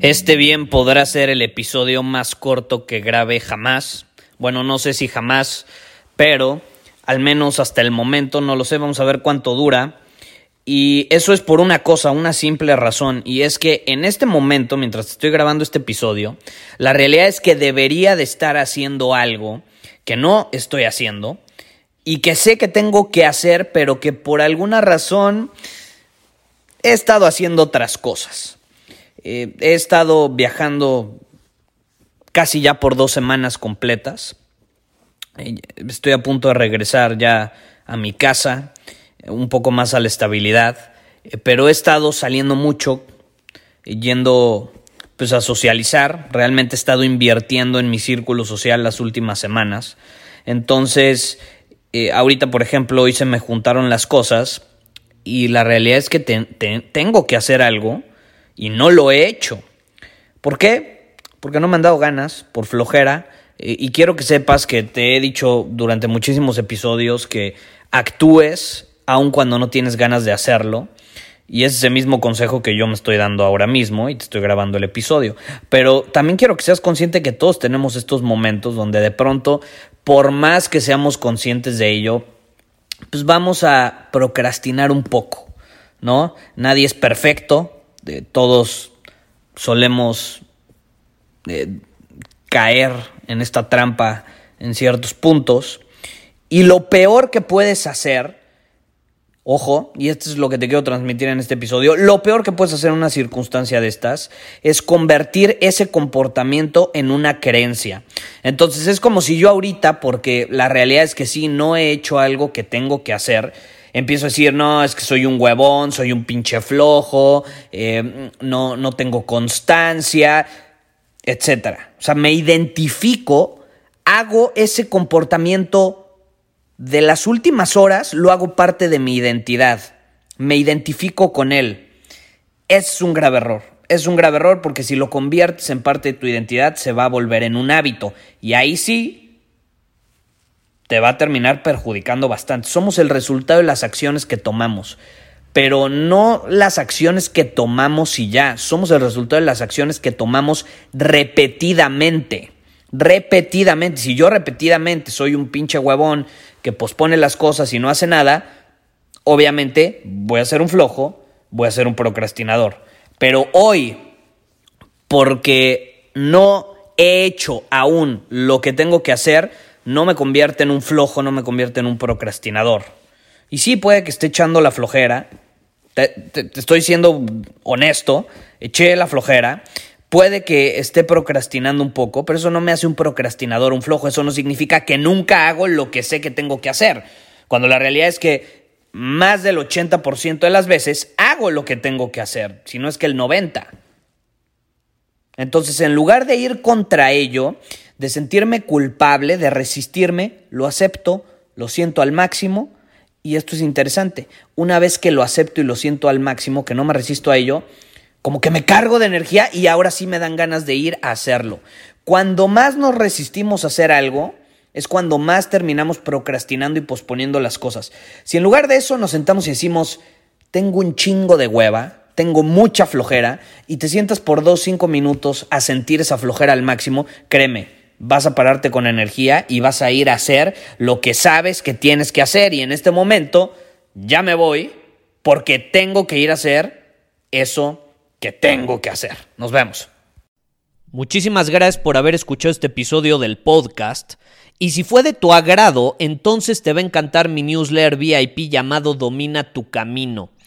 Este bien podrá ser el episodio más corto que grabe jamás. Bueno, no sé si jamás, pero al menos hasta el momento no lo sé, vamos a ver cuánto dura. Y eso es por una cosa, una simple razón, y es que en este momento, mientras estoy grabando este episodio, la realidad es que debería de estar haciendo algo que no estoy haciendo y que sé que tengo que hacer, pero que por alguna razón he estado haciendo otras cosas. Eh, he estado viajando casi ya por dos semanas completas. Eh, estoy a punto de regresar ya a mi casa, un poco más a la estabilidad, eh, pero he estado saliendo mucho, yendo pues a socializar. Realmente he estado invirtiendo en mi círculo social las últimas semanas. Entonces, ahorita, por ejemplo, hoy se me juntaron las cosas y la realidad es que tengo que hacer algo y no lo he hecho. ¿Por qué? Porque no me han dado ganas, por flojera. Eh, y quiero que sepas que te he dicho durante muchísimos episodios que actúes aun cuando no tienes ganas de hacerlo. Y es ese mismo consejo que yo me estoy dando ahora mismo y te estoy grabando el episodio. Pero también quiero que seas consciente que todos tenemos estos momentos donde de pronto, por más que seamos conscientes de ello, pues vamos a procrastinar un poco, ¿no? Nadie es perfecto, todos solemos eh, caer en esta trampa en ciertos puntos. Y lo peor que puedes hacer, ojo, y esto es lo que te quiero transmitir en este episodio, lo peor que puedes hacer en una circunstancia de estas es convertir ese comportamiento en una creencia. Entonces es como si yo ahorita, porque la realidad es que sí, no he hecho algo que tengo que hacer, empiezo a decir, no, es que soy un huevón, soy un pinche flojo, eh, no, no tengo constancia, etc. O sea, me identifico, hago ese comportamiento de las últimas horas, lo hago parte de mi identidad, me identifico con él. Es un grave error. Es un grave error porque si lo conviertes en parte de tu identidad se va a volver en un hábito. Y ahí sí te va a terminar perjudicando bastante. Somos el resultado de las acciones que tomamos, pero no las acciones que tomamos y ya, somos el resultado de las acciones que tomamos repetidamente. Repetidamente, si yo repetidamente soy un pinche huevón que pospone las cosas y no hace nada, obviamente voy a ser un flojo, voy a ser un procrastinador. Pero hoy, porque no he hecho aún lo que tengo que hacer, no me convierte en un flojo, no me convierte en un procrastinador. Y sí puede que esté echando la flojera, te, estoy siendo honesto, eché la flojera, puede que esté procrastinando un poco, pero eso no me hace un procrastinador, un flojo, eso no significa que nunca hago lo que sé que tengo que hacer, cuando la realidad es que más del 80% de las veces hago lo que tengo que hacer, si no es que el 90%. Entonces, en lugar de ir contra ello, de sentirme culpable, de resistirme, lo acepto, lo siento al máximo y esto es interesante. Una vez que lo acepto y lo siento al máximo, que no me resisto a ello, como que me cargo de energía y ahora sí me dan ganas de ir a hacerlo. Cuando más nos resistimos a hacer algo, es cuando más terminamos procrastinando y posponiendo las cosas. Si en lugar de eso nos sentamos y decimos, tengo un chingo de hueva, tengo mucha flojera, y te sientas por dos, cinco minutos a sentir esa flojera al máximo, créeme, vas a pararte con energía y vas a ir a hacer lo que sabes que tienes que hacer. Y en este momento ya me voy porque tengo que ir a hacer eso que tengo que hacer. Nos vemos. Muchísimas gracias por haber escuchado este episodio del podcast. Y si fue de tu agrado, entonces te va a encantar mi newsletter VIP llamado Domina tu Camino.